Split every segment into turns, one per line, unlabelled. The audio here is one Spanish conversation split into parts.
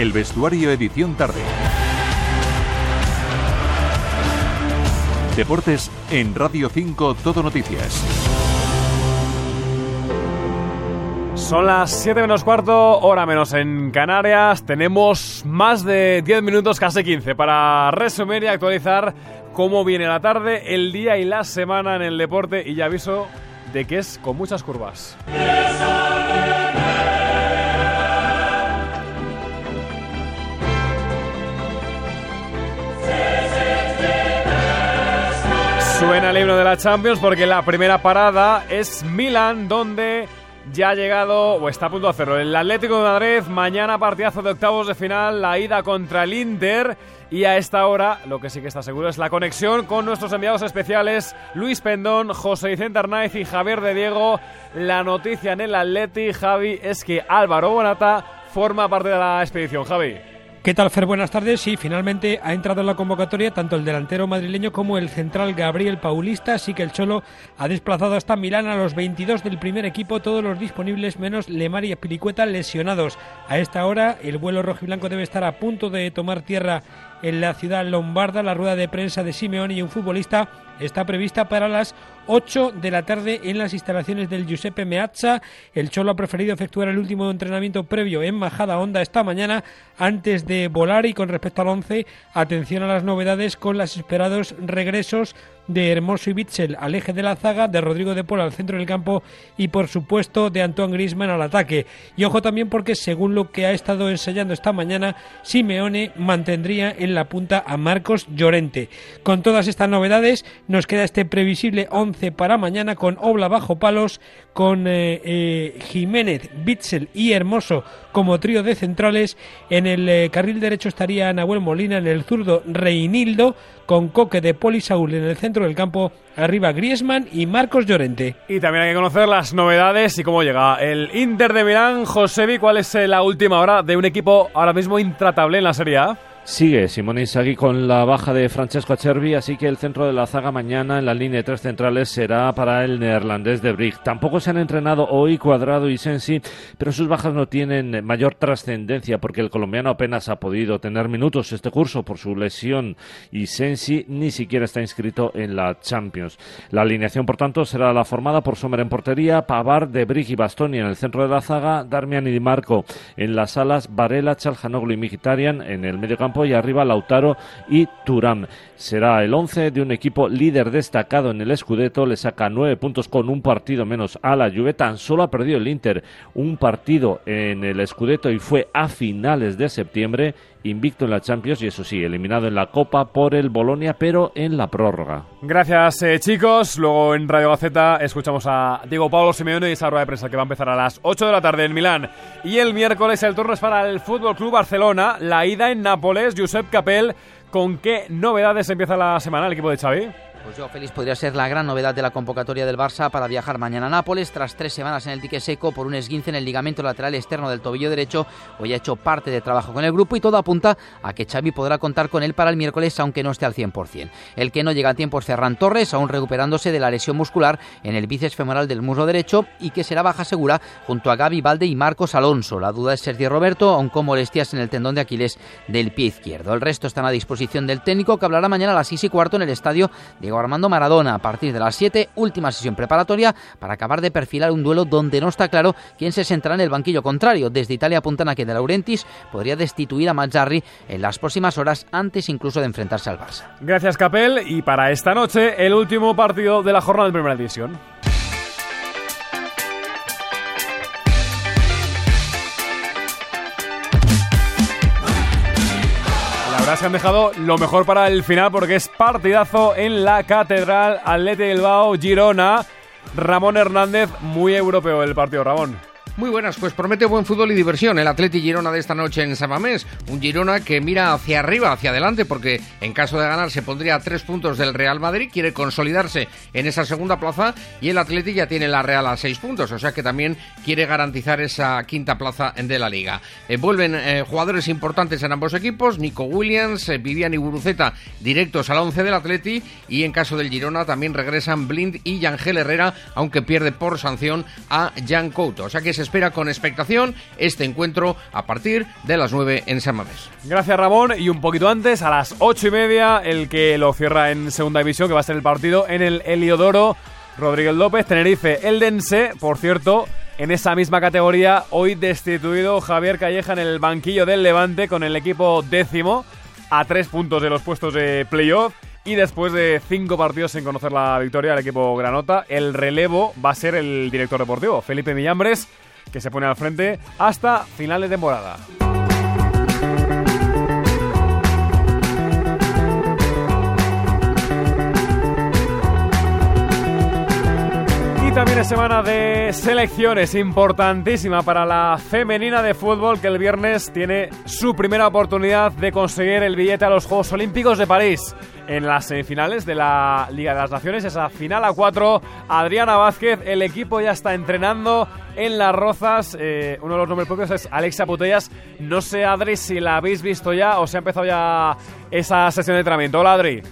El vestuario edición tarde. Deportes en Radio 5 Todo Noticias.
Son las 7 menos cuarto, hora menos en Canarias. Tenemos más de 10 minutos, casi 15, para resumir y actualizar cómo viene la tarde, el día y la semana en el deporte. Y ya aviso de que es con muchas curvas. Suena el himno de la Champions porque la primera parada es Milan, donde ya ha llegado, o está a punto de hacerlo, el Atlético de Madrid. Mañana partidazo de octavos de final, la ida contra el Inter. Y a esta hora, lo que sí que está seguro es la conexión con nuestros enviados especiales, Luis Pendón, José Vicente Arnaiz y Javier de Diego. La noticia en el Atleti, Javi, es que Álvaro Bonata forma parte de la expedición. Javi.
¿Qué tal, Fer? Buenas tardes. Sí, finalmente ha entrado en la convocatoria tanto el delantero madrileño como el central Gabriel Paulista. Así que el Cholo ha desplazado hasta Milán a los 22 del primer equipo, todos los disponibles menos Lemar y Pilicueta lesionados. A esta hora, el vuelo rojiblanco debe estar a punto de tomar tierra en la ciudad lombarda. La rueda de prensa de Simeone y un futbolista está prevista para las 8 de la tarde en las instalaciones del Giuseppe Meazza. El Cholo ha preferido efectuar el último entrenamiento previo en Majada Honda esta mañana antes de volar y con respecto al 11, atención a las novedades con los esperados regresos de Hermoso y Bitzel al eje de la zaga, de Rodrigo de Paul al centro del campo y por supuesto de Antoine Griezmann al ataque. Y ojo también porque según lo que ha estado ensayando esta mañana, Simeone mantendría en la punta a Marcos Llorente. Con todas estas novedades nos queda este previsible 11 para mañana con Obla bajo palos, con eh, eh, Jiménez, Bitzel y Hermoso como trío de centrales. En el eh, carril derecho estaría Nahuel Molina, en el zurdo Reinildo, con Coque de Polisaúl en el centro del campo, arriba Griezmann y Marcos Llorente.
Y también hay que conocer las novedades y cómo llega el Inter de Milán. Josevi, ¿cuál es la última hora de un equipo ahora mismo intratable en la Serie A?
Sigue Simone Inzaghi con la baja de Francesco Acerbi, así que el centro de la zaga mañana en la línea de tres centrales será para el neerlandés de Brig. Tampoco se han entrenado hoy Cuadrado y Sensi, pero sus bajas no tienen mayor trascendencia porque el colombiano apenas ha podido tener minutos este curso por su lesión y Sensi ni siquiera está inscrito en la Champions. La alineación, por tanto, será la formada por Sommer en portería, Pavar, de Brig y Bastoni en el centro de la zaga, Darmian y Di Marco en las alas, Varela, Chalhanoglu y Mkhitaryan en el medio campo y arriba Lautaro y Turán. Será el 11 de un equipo líder destacado en el Scudetto, le saca nueve puntos con un partido menos a la Juve, tan solo ha perdido el Inter un partido en el Scudetto y fue a finales de septiembre invicto en la Champions y eso sí, eliminado en la Copa por el Bolonia, pero en la prórroga.
Gracias eh, chicos, luego en Radio Gaceta escuchamos a Diego Pablo Simeone y esa rueda de prensa que va a empezar a las 8 de la tarde en Milán y el miércoles el turno es para el Fútbol Club Barcelona, la ida en Nápoles, Josep Capel, ¿con qué novedades empieza la semana el equipo de Xavi?
Pues yo, Félix, podría ser la gran novedad de la convocatoria del Barça para viajar mañana a Nápoles. Tras tres semanas en el dique seco por un esguince en el ligamento lateral externo del tobillo derecho, hoy ha hecho parte de trabajo con el grupo y todo apunta a que Xavi podrá contar con él para el miércoles, aunque no esté al 100%. El que no llega a tiempo es Ferran Torres, aún recuperándose de la lesión muscular en el bíceps femoral del muslo derecho y que será baja segura junto a Gaby Valde y Marcos Alonso. La duda es Sergio Roberto, aún con molestias en el tendón de Aquiles del pie izquierdo. El resto están a disposición del técnico que hablará mañana a las 6 y cuarto en el estadio Armando Maradona a partir de las 7, última sesión preparatoria para acabar de perfilar un duelo donde no está claro quién se sentará en el banquillo contrario. Desde Italia apuntan a que De Laurentiis podría destituir a Mazzarri en las próximas horas antes incluso de enfrentarse al Barça.
Gracias Capel y para esta noche el último partido de la jornada de primera división. Se han dejado lo mejor para el final porque es partidazo en la Catedral Atlete Bilbao Girona. Ramón Hernández, muy europeo el partido, Ramón.
Muy buenas, pues promete buen fútbol y diversión el Atleti Girona de esta noche en Samamés. Un Girona que mira hacia arriba, hacia adelante, porque en caso de ganar se pondría a tres puntos del Real Madrid, quiere consolidarse en esa segunda plaza y el Atleti ya tiene la Real a seis puntos, o sea que también quiere garantizar esa quinta plaza de la liga. Eh, vuelven eh, jugadores importantes en ambos equipos, Nico Williams, eh, Vivian y Guruceta directos al once del Atleti y en caso del Girona también regresan Blind y Yangel Herrera, aunque pierde por sanción a Jan Couto. O sea que se espera con expectación este encuentro a partir de las 9 en San Mamés.
Gracias Ramón y un poquito antes, a las 8 y media, el que lo cierra en segunda división, que va a ser el partido en el Heliodoro. Rodríguez López, Tenerife, Eldense, por cierto, en esa misma categoría, hoy destituido Javier Calleja en el banquillo del Levante con el equipo décimo a tres puntos de los puestos de playoff. Y después de cinco partidos sin conocer la victoria del equipo Granota, el relevo va a ser el director deportivo, Felipe Millambres, que se pone al frente hasta final de temporada. También es semana de selecciones importantísima para la femenina de fútbol que el viernes tiene su primera oportunidad de conseguir el billete a los Juegos Olímpicos de París. En las semifinales de la Liga de las Naciones, esa final a cuatro, Adriana Vázquez, el equipo ya está entrenando en Las Rozas. Eh, uno de los nombres propios es Alexa Putellas. No sé, Adri, si la habéis visto ya o se ha empezado ya esa sesión de entrenamiento. Hola, Adri.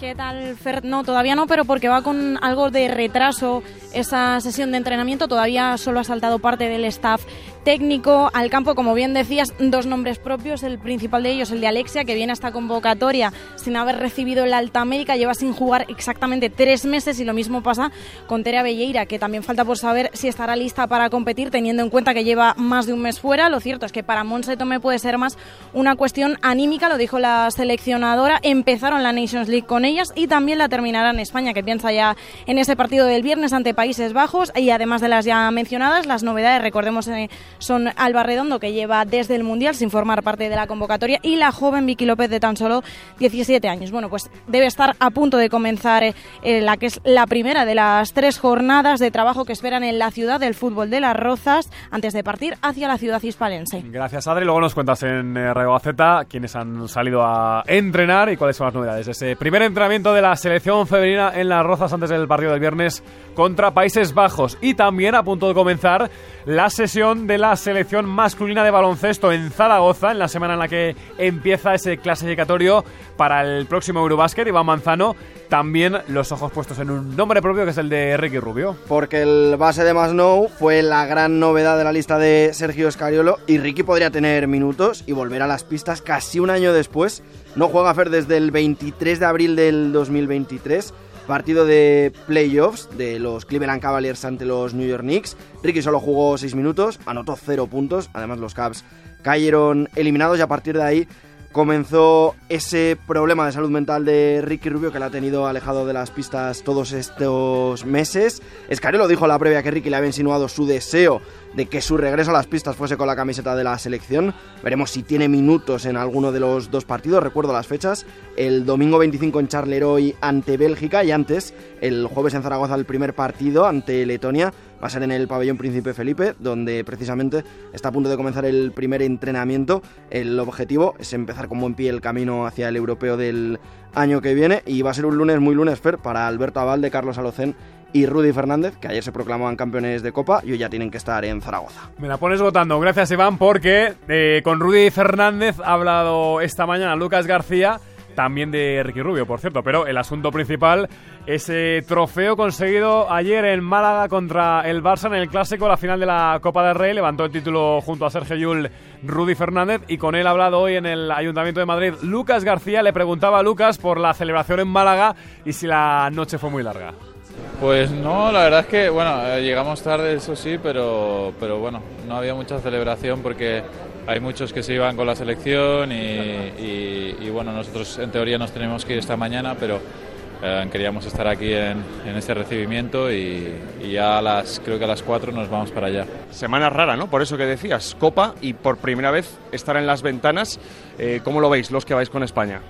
¿Qué tal, Fer? No, todavía no, pero porque va con algo de retraso esa sesión de entrenamiento. Todavía solo ha saltado parte del staff técnico al campo, como bien decías, dos nombres propios. El principal de ellos, el de Alexia, que viene a esta convocatoria sin haber recibido la alta médica, lleva sin jugar exactamente tres meses y lo mismo pasa con Terea Belleira, que también falta por saber si estará lista para competir, teniendo en cuenta que lleva más de un mes fuera. Lo cierto es que para Monse Tome puede ser más una cuestión anímica, lo dijo la seleccionadora. Empezaron la Nations League con ellas y también la terminará en España, que piensa ya en ese partido del viernes ante Países Bajos y además de las ya mencionadas, las novedades, recordemos, eh, son Alba Redondo, que lleva desde el Mundial sin formar parte de la convocatoria, y la joven Vicky López de tan solo 17 años. Bueno, pues debe estar a punto de comenzar eh, la que es la primera de las tres jornadas de trabajo que esperan en la ciudad del fútbol de las Rozas antes de partir hacia la ciudad hispalense.
Gracias, Adri. Luego nos cuentas en eh, Radio Gaceta quiénes han salido a entrenar y cuáles son las novedades. Ese primer entrenamiento de la selección femenina en las Rozas antes del partido del viernes contra Países Bajos. Y también a punto de comenzar la sesión de la selección masculina de baloncesto en Zaragoza, en la semana en la que empieza ese clasificatorio para el próximo Eurobásquet. Iván Manzano, también los ojos puestos en un nombre propio que es el de Ricky Rubio.
Porque el base de Masnou fue la gran novedad de la lista de Sergio Scariolo y Ricky podría tener minutos y volver a las pistas casi un año después. No juega Fer desde el 23 de abril del 2023 partido de playoffs de los Cleveland Cavaliers ante los New York Knicks. Ricky solo jugó 6 minutos, anotó 0 puntos, además los Cavs cayeron eliminados y a partir de ahí comenzó ese problema de salud mental de Ricky Rubio que le ha tenido alejado de las pistas todos estos meses. lo dijo en la previa que Ricky le había insinuado su deseo de que su regreso a las pistas fuese con la camiseta de la selección. Veremos si tiene minutos en alguno de los dos partidos. Recuerdo las fechas. El domingo 25 en Charleroi ante Bélgica y antes, el jueves en Zaragoza, el primer partido ante Letonia va a ser en el pabellón Príncipe Felipe, donde precisamente está a punto de comenzar el primer entrenamiento. El objetivo es empezar con buen pie el camino hacia el europeo del año que viene y va a ser un lunes muy lunes, Fer, para Alberto Abalde, Carlos Alocén y Rudy Fernández, que ayer se proclamaban campeones de Copa y hoy ya tienen que estar en Zaragoza.
Me la pones votando. Gracias, Iván, porque eh, con Rudy Fernández ha hablado esta mañana Lucas García también de Ricky Rubio, por cierto. Pero el asunto principal, ese trofeo conseguido ayer en Málaga contra el Barça en el Clásico, la final de la Copa del Rey, levantó el título junto a Sergio Yul, Rudy Fernández, y con él ha hablado hoy en el Ayuntamiento de Madrid Lucas García. Le preguntaba a Lucas por la celebración en Málaga y si la noche fue muy larga.
Pues no, la verdad es que, bueno, eh, llegamos tarde, eso sí, pero, pero bueno, no había mucha celebración porque hay muchos que se iban con la selección y, bueno, nosotros en teoría nos tenemos que ir esta mañana, pero eh, queríamos estar aquí en, este recibimiento y, ya a las, creo que a las 4 nos vamos para allá.
Semana rara, ¿no? Por eso que decías, Copa y por primera vez estar en las ventanas. Eh, ¿Cómo lo veis los que vais con España?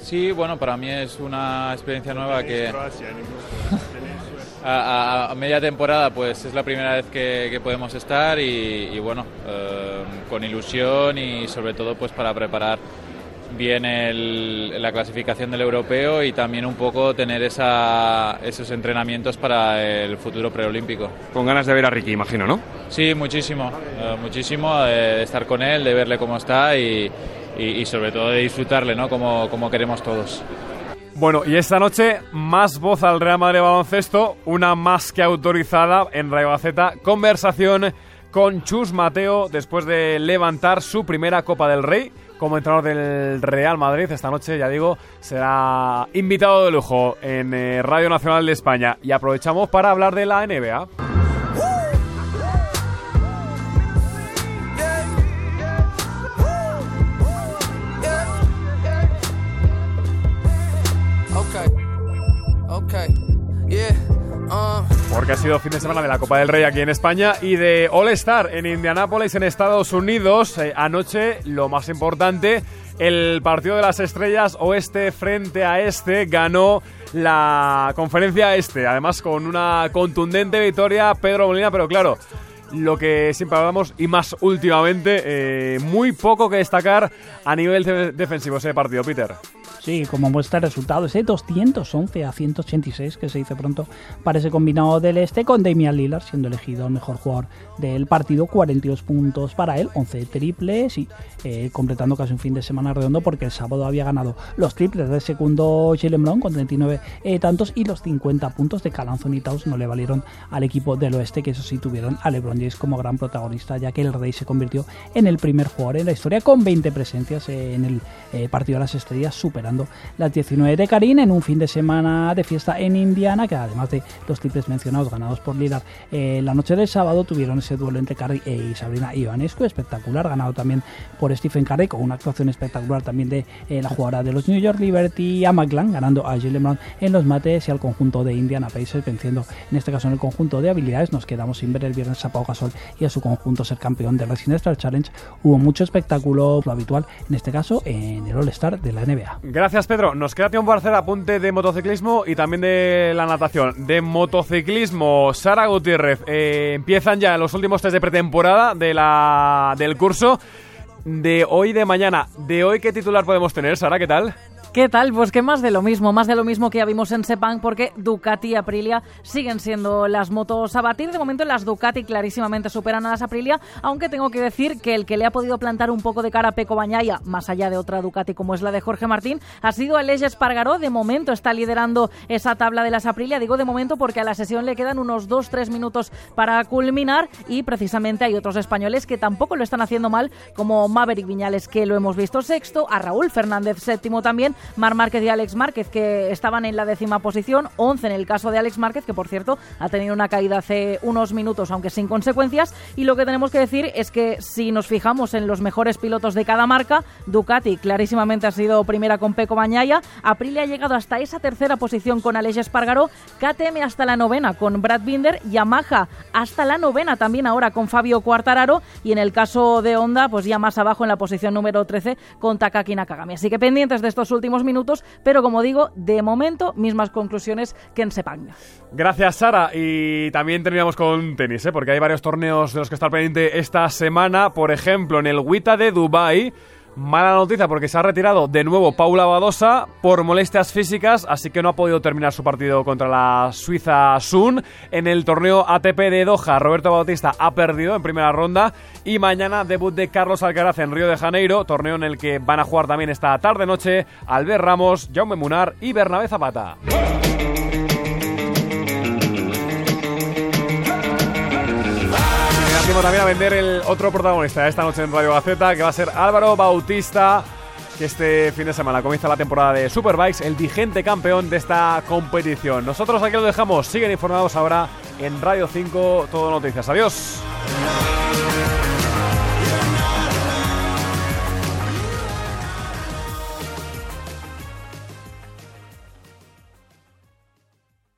Sí, bueno, para mí es una experiencia nueva que... a, media temporada pues es la primera vez que, podemos estar y, bueno, eh, con ilusión y sobre todo pues para preparar bien la clasificación del europeo y también un poco tener esa, esos entrenamientos para el futuro preolímpico.
Con ganas de ver a Ricky, imagino, ¿no?
Sí, muchísimo, eh, muchísimo de, estar con él, de verle cómo está y, sobre todo de disfrutarle, ¿no? Como, como queremos todos.
Bueno, y esta noche más voz al Real Madrid Baloncesto, una más que autorizada en Radio Gaceta, conversación con Chus Mateo después de levantar su primera Copa del Rey como entrenador del Real Madrid. Esta noche, ya digo, será invitado de lujo en eh, Radio Nacional de España. Y aprovechamos para hablar de la NBA. Sido fin de semana de la Copa del Rey aquí en España y de All Star en Indianápolis, en Estados Unidos. Eh, anoche, lo más importante, el partido de las estrellas oeste frente a este ganó la conferencia este. Además, con una contundente victoria, Pedro Molina, pero claro. Lo que siempre hablamos y más últimamente, eh, muy poco que destacar a nivel de- defensivo ese partido, Peter.
Sí, como muestra el resultado, ese 211 a 186 que se dice pronto para ese combinado del este con Damian Lillard siendo elegido el mejor jugador del partido, 42 puntos para él, 11 triples y eh, completando casi un fin de semana redondo porque el sábado había ganado los triples del segundo Jalen Brown con 39 eh, tantos y los 50 puntos de Cal Anthony Towns no le valieron al equipo del oeste que eso sí tuvieron a LeBron Como gran protagonista ya que el Rey se convirtió en el primer jugador en la historia con 20 presencias eh, en el eh, partido de las estrellas superando las 19 de Karim en un fin de semana de fiesta en Indiana, que además de los triples mencionados ganados por Lillard eh, la noche del sábado, tuvieron ese duelo entre Curry y Sabrina Ionescu, espectacular, ganado también por Stephen Curry, con una actuación espectacular también de la jugadora de los New York Liberty, a McLaren, ganando a Jalen Brown en los mates y al conjunto de Indiana Pacers, venciendo en este caso en el conjunto de habilidades. Nos quedamos sin ver el viernes a Pau Y a su conjunto ser campeón del Racing Star Challenge. Hubo mucho espectáculo, lo habitual, en este caso en el All-Star de la NBA.
Gracias, Pedro. Nos queda tiempo para hacer apunte de motociclismo y también de la natación. De motociclismo, Sara Gutiérrez, eh, empiezan ya los últimos test de pretemporada de la, del curso. De hoy de mañana. ¿De hoy qué titular podemos tener, Sara? ¿Qué tal?
¿Qué tal? Pues que más de lo mismo, más de lo mismo que ya vimos en Sepang, porque Ducati y Aprilia siguen siendo las motos a batir. De momento las Ducati clarísimamente superan a las Aprilia, aunque tengo que decir que el que le ha podido plantar un poco de cara a Peco Bañaya, más allá de otra Ducati como es la de Jorge Martín, ha sido Aleix Espargaró. De momento está liderando esa tabla de las Aprilia. Digo de momento porque a la sesión le quedan unos 2-3 minutos para culminar y precisamente hay otros españoles que tampoco lo están haciendo mal, como Maverick Viñales, que lo hemos visto sexto, a Raúl Fernández séptimo también, Mar Márquez y Alex Márquez, que estaban en la décima posición, 11 en el caso de Alex Márquez, que por cierto ha tenido una caída hace unos minutos, aunque sin consecuencias. Y lo que tenemos que decir es que si nos fijamos en los mejores pilotos de cada marca, Ducati clarísimamente ha sido primera con Peco Bañaya, Aprilia ha llegado hasta esa tercera posición con Aleix Espargaró, KTM hasta la novena con Brad Binder, Yamaha hasta la novena también ahora con Fabio Quartararo y en el caso de Honda, pues ya más abajo en la posición número 13 con Takaki Nakagami. Así que pendientes de estos últimos minutos, pero como digo, de momento, mismas conclusiones que en Sepang.
Gracias, Sara. Y también terminamos con tenis, ¿eh? porque hay varios torneos de los que estar pendiente esta semana. Por ejemplo, en el WTA de Dubai. Mala noticia porque se ha retirado de nuevo Paula Badosa por molestias físicas, así que no ha podido terminar su partido contra la Suiza Sun. En el torneo ATP de Doha, Roberto Bautista ha perdido en primera ronda y mañana debut de Carlos Alcaraz en Río de Janeiro, torneo en el que van a jugar también esta tarde-noche Albert Ramos, Jaume Munar y Bernabé Zapata. También a vender el otro protagonista de esta noche en Radio Gaceta, que va a ser Álvaro Bautista, que este fin de semana comienza la temporada de Superbikes, el vigente campeón de esta competición. Nosotros aquí lo dejamos, siguen informados ahora en Radio 5, todo noticias. Adiós.